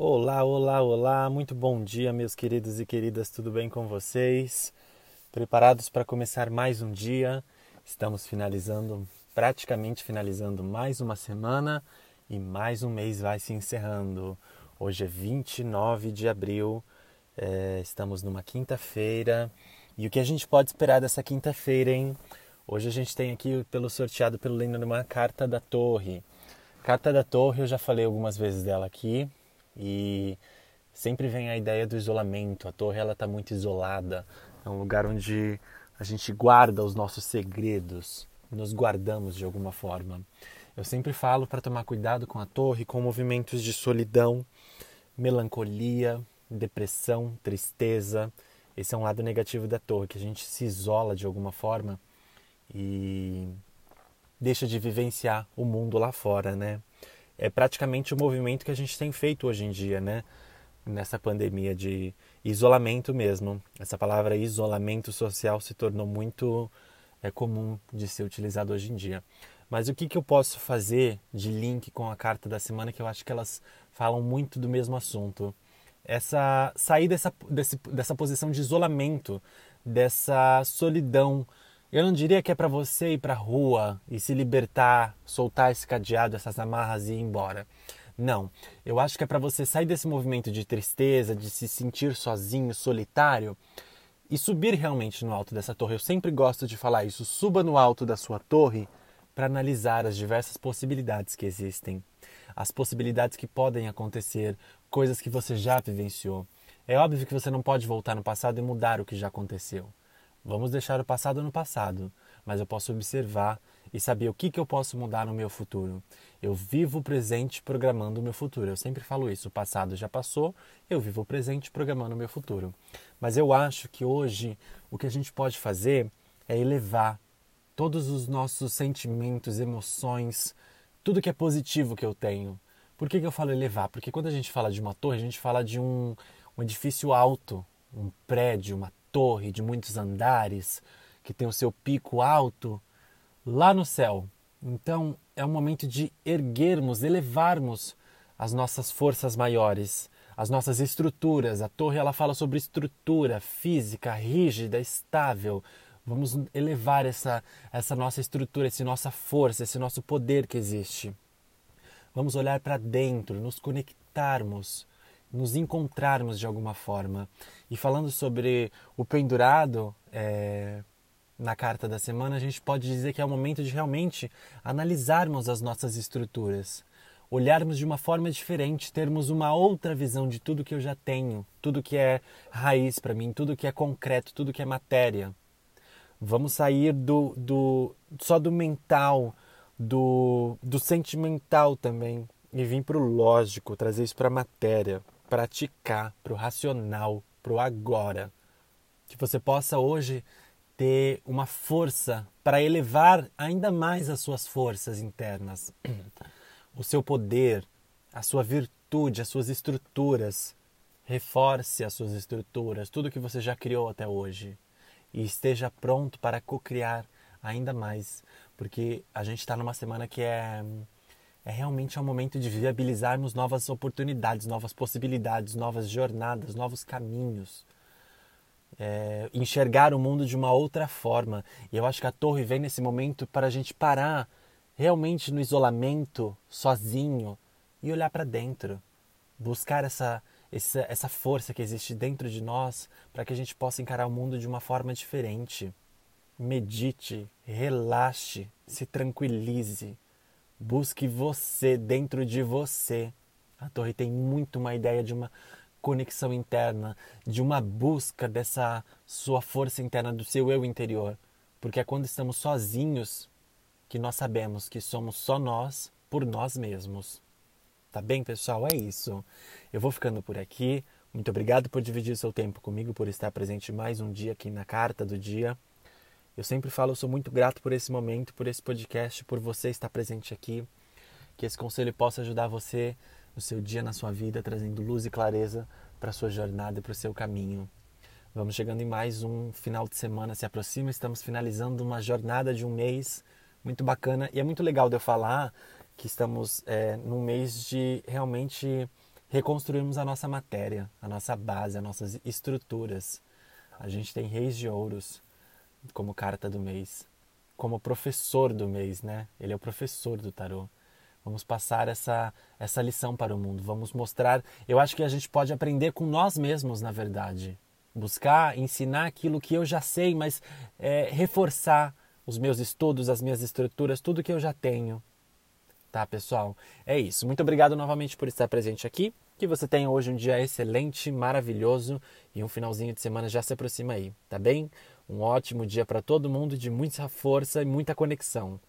Olá, olá, olá, muito bom dia, meus queridos e queridas, tudo bem com vocês? Preparados para começar mais um dia? Estamos finalizando, praticamente finalizando mais uma semana e mais um mês vai se encerrando. Hoje é 29 de abril, é, estamos numa quinta-feira e o que a gente pode esperar dessa quinta-feira, hein? Hoje a gente tem aqui pelo sorteado pelo lendo uma carta da Torre. Carta da Torre, eu já falei algumas vezes dela aqui, e sempre vem a ideia do isolamento. A torre ela está muito isolada. É um lugar onde a gente guarda os nossos segredos, nos guardamos de alguma forma. Eu sempre falo para tomar cuidado com a torre, com movimentos de solidão, melancolia, depressão, tristeza. Esse é um lado negativo da torre, que a gente se isola de alguma forma e deixa de vivenciar o mundo lá fora, né? É praticamente o movimento que a gente tem feito hoje em dia, né? Nessa pandemia de isolamento mesmo. Essa palavra isolamento social se tornou muito é, comum de ser utilizado hoje em dia. Mas o que, que eu posso fazer de link com a carta da semana que eu acho que elas falam muito do mesmo assunto? Essa sair dessa, desse, dessa posição de isolamento, dessa solidão, eu não diria que é para você ir para a rua e se libertar, soltar esse cadeado, essas amarras e ir embora. Não, eu acho que é para você sair desse movimento de tristeza, de se sentir sozinho, solitário e subir realmente no alto dessa torre. Eu sempre gosto de falar isso. Suba no alto da sua torre para analisar as diversas possibilidades que existem, as possibilidades que podem acontecer, coisas que você já vivenciou. É óbvio que você não pode voltar no passado e mudar o que já aconteceu. Vamos deixar o passado no passado, mas eu posso observar e saber o que, que eu posso mudar no meu futuro. Eu vivo o presente programando o meu futuro. Eu sempre falo isso. O passado já passou, eu vivo o presente programando o meu futuro. Mas eu acho que hoje o que a gente pode fazer é elevar todos os nossos sentimentos, emoções, tudo que é positivo que eu tenho. Por que, que eu falo elevar? Porque quando a gente fala de uma torre, a gente fala de um, um edifício alto, um prédio, uma torre de muitos andares, que tem o seu pico alto, lá no céu. Então é um momento de erguermos, elevarmos as nossas forças maiores, as nossas estruturas. A torre ela fala sobre estrutura física, rígida, estável. Vamos elevar essa, essa nossa estrutura, essa nossa força, esse nosso poder que existe. Vamos olhar para dentro, nos conectarmos nos encontrarmos de alguma forma. E falando sobre o pendurado, é, na carta da semana, a gente pode dizer que é o momento de realmente analisarmos as nossas estruturas, olharmos de uma forma diferente, termos uma outra visão de tudo que eu já tenho, tudo que é raiz para mim, tudo que é concreto, tudo que é matéria. Vamos sair do, do só do mental, do, do sentimental também e vir para o lógico, trazer isso para a matéria praticar, para o racional, para o agora. Que você possa hoje ter uma força para elevar ainda mais as suas forças internas, o seu poder, a sua virtude, as suas estruturas. Reforce as suas estruturas, tudo que você já criou até hoje. E esteja pronto para co-criar ainda mais, porque a gente está numa semana que é é realmente um momento de viabilizarmos novas oportunidades, novas possibilidades, novas jornadas, novos caminhos. É, enxergar o mundo de uma outra forma. E eu acho que a torre vem nesse momento para a gente parar realmente no isolamento, sozinho, e olhar para dentro. Buscar essa, essa, essa força que existe dentro de nós para que a gente possa encarar o mundo de uma forma diferente. Medite, relaxe, se tranquilize Busque você dentro de você. A torre tem muito uma ideia de uma conexão interna, de uma busca dessa sua força interna, do seu eu interior. Porque é quando estamos sozinhos que nós sabemos que somos só nós por nós mesmos. Tá bem, pessoal? É isso. Eu vou ficando por aqui. Muito obrigado por dividir seu tempo comigo, por estar presente mais um dia aqui na Carta do Dia. Eu sempre falo, eu sou muito grato por esse momento, por esse podcast, por você estar presente aqui. Que esse conselho possa ajudar você no seu dia, na sua vida, trazendo luz e clareza para sua jornada e para o seu caminho. Vamos chegando em mais um final de semana, se aproxima, estamos finalizando uma jornada de um mês muito bacana e é muito legal de eu falar que estamos é, num mês de realmente reconstruirmos a nossa matéria, a nossa base, as nossas estruturas. A gente tem Reis de Ouros como carta do mês, como professor do mês, né? Ele é o professor do tarô. Vamos passar essa, essa lição para o mundo. Vamos mostrar. Eu acho que a gente pode aprender com nós mesmos, na verdade. Buscar ensinar aquilo que eu já sei, mas é, reforçar os meus estudos, as minhas estruturas, tudo que eu já tenho. Tá, pessoal? É isso. Muito obrigado novamente por estar presente aqui. Que você tenha hoje um dia excelente, maravilhoso e um finalzinho de semana já se aproxima aí, tá bem? Um ótimo dia para todo mundo, de muita força e muita conexão.